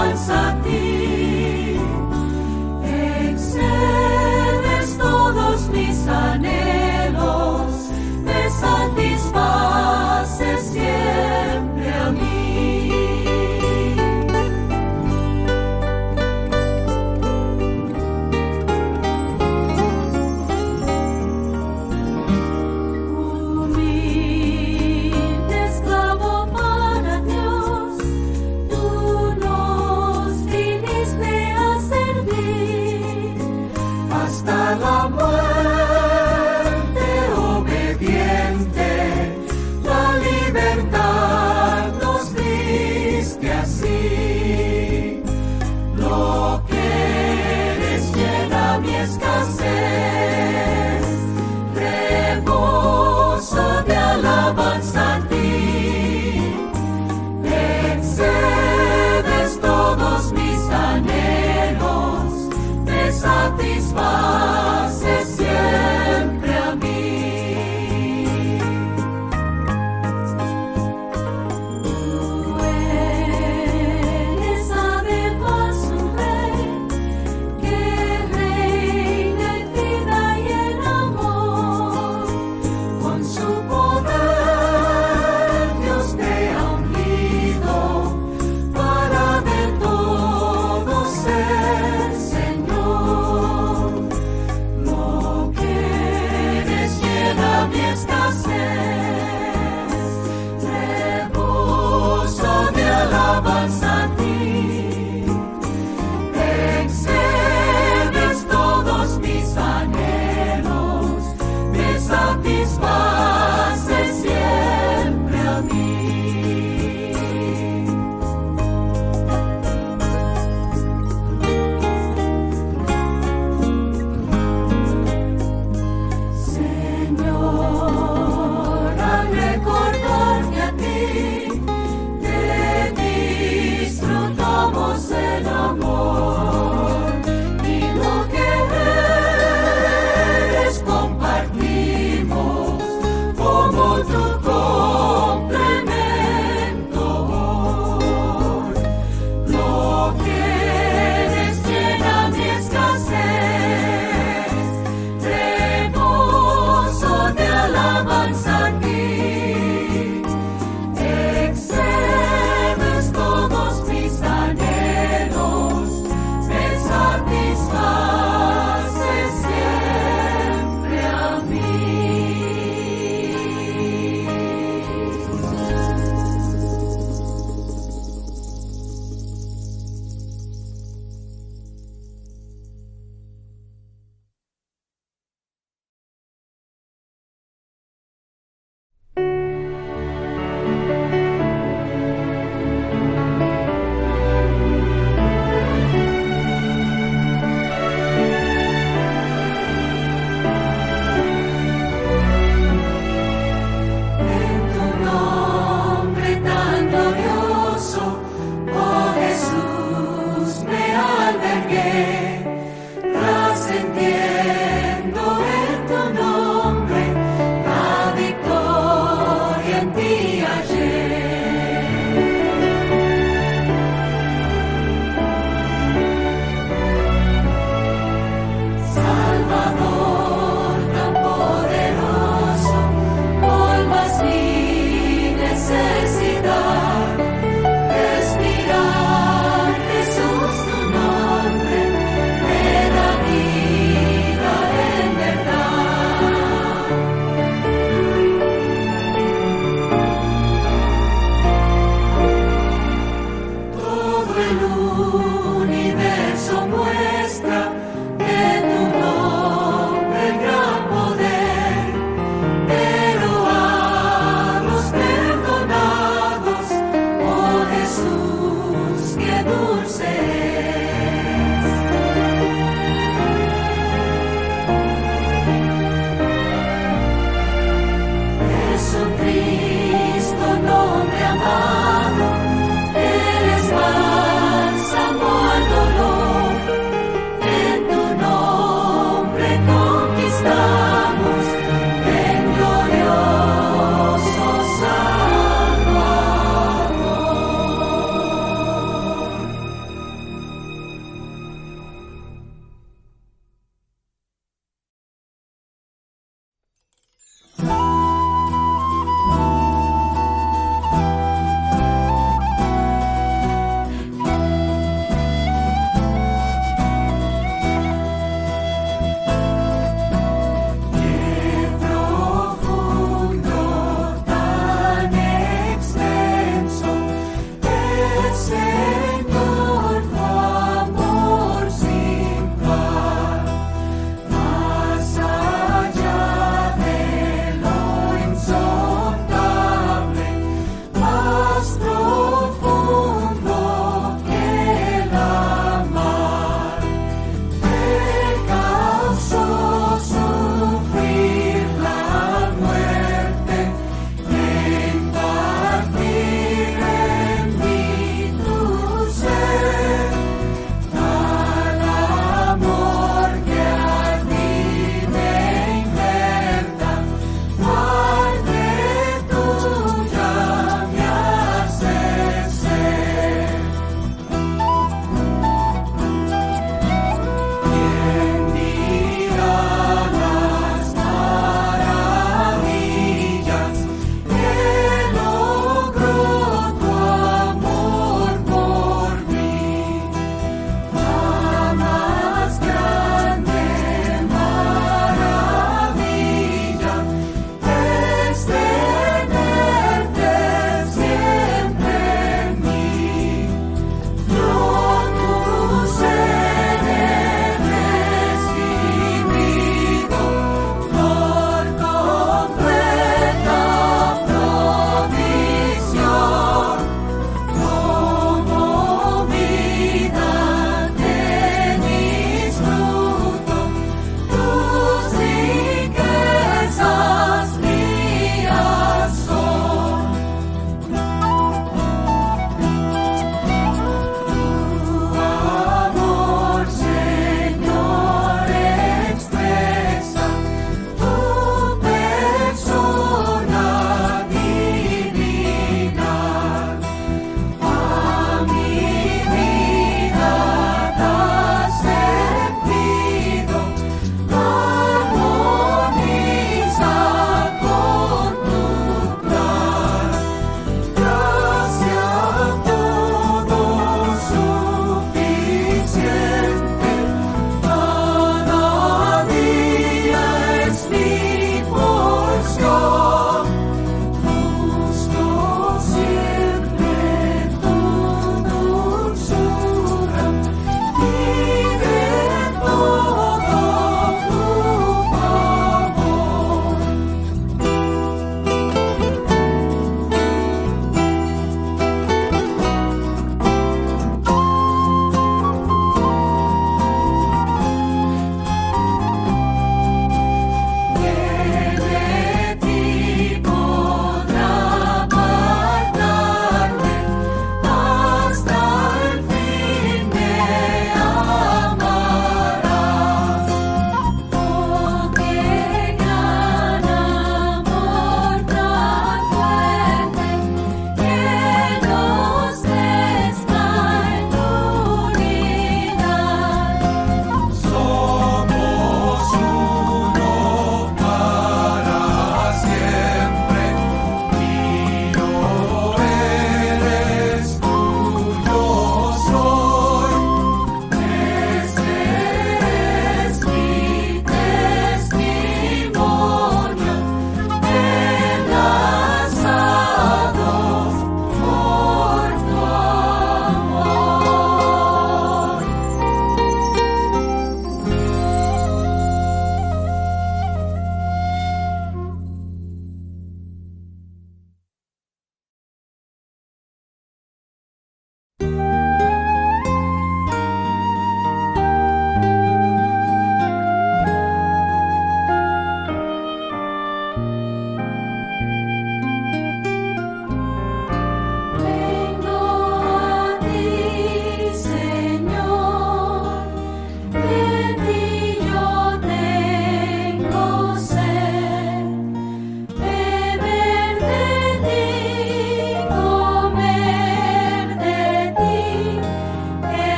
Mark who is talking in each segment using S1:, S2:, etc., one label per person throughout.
S1: alabanza a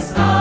S1: superstar.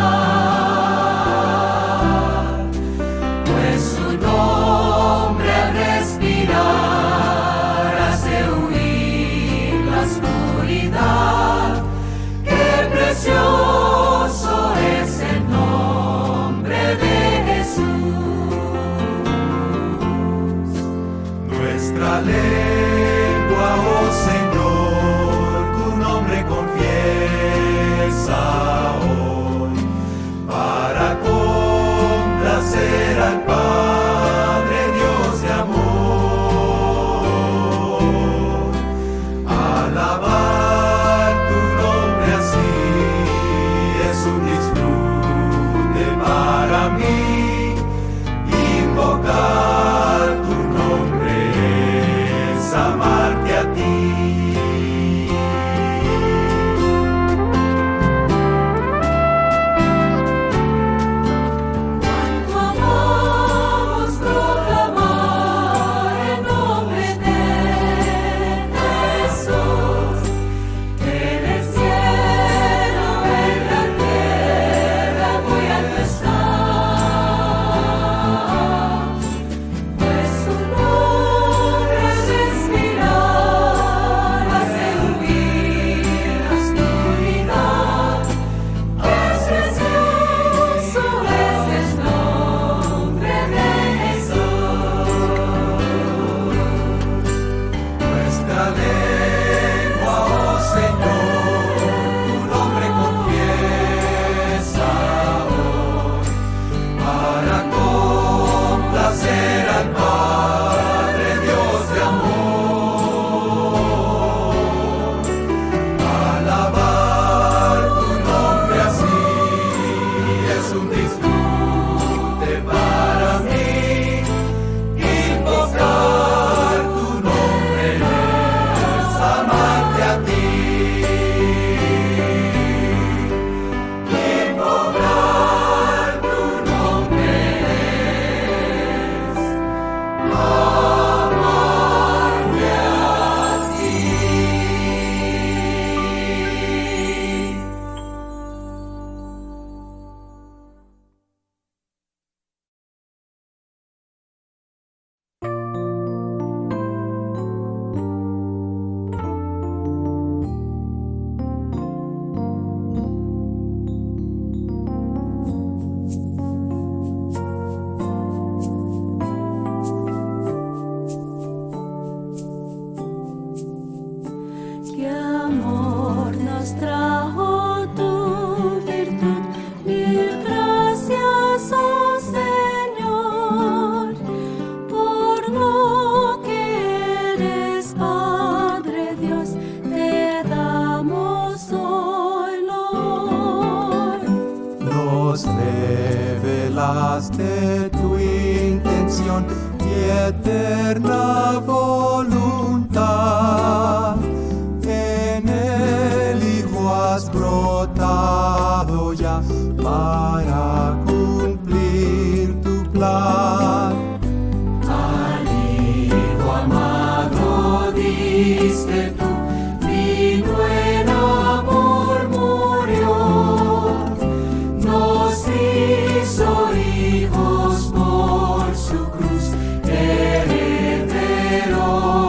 S1: Herederos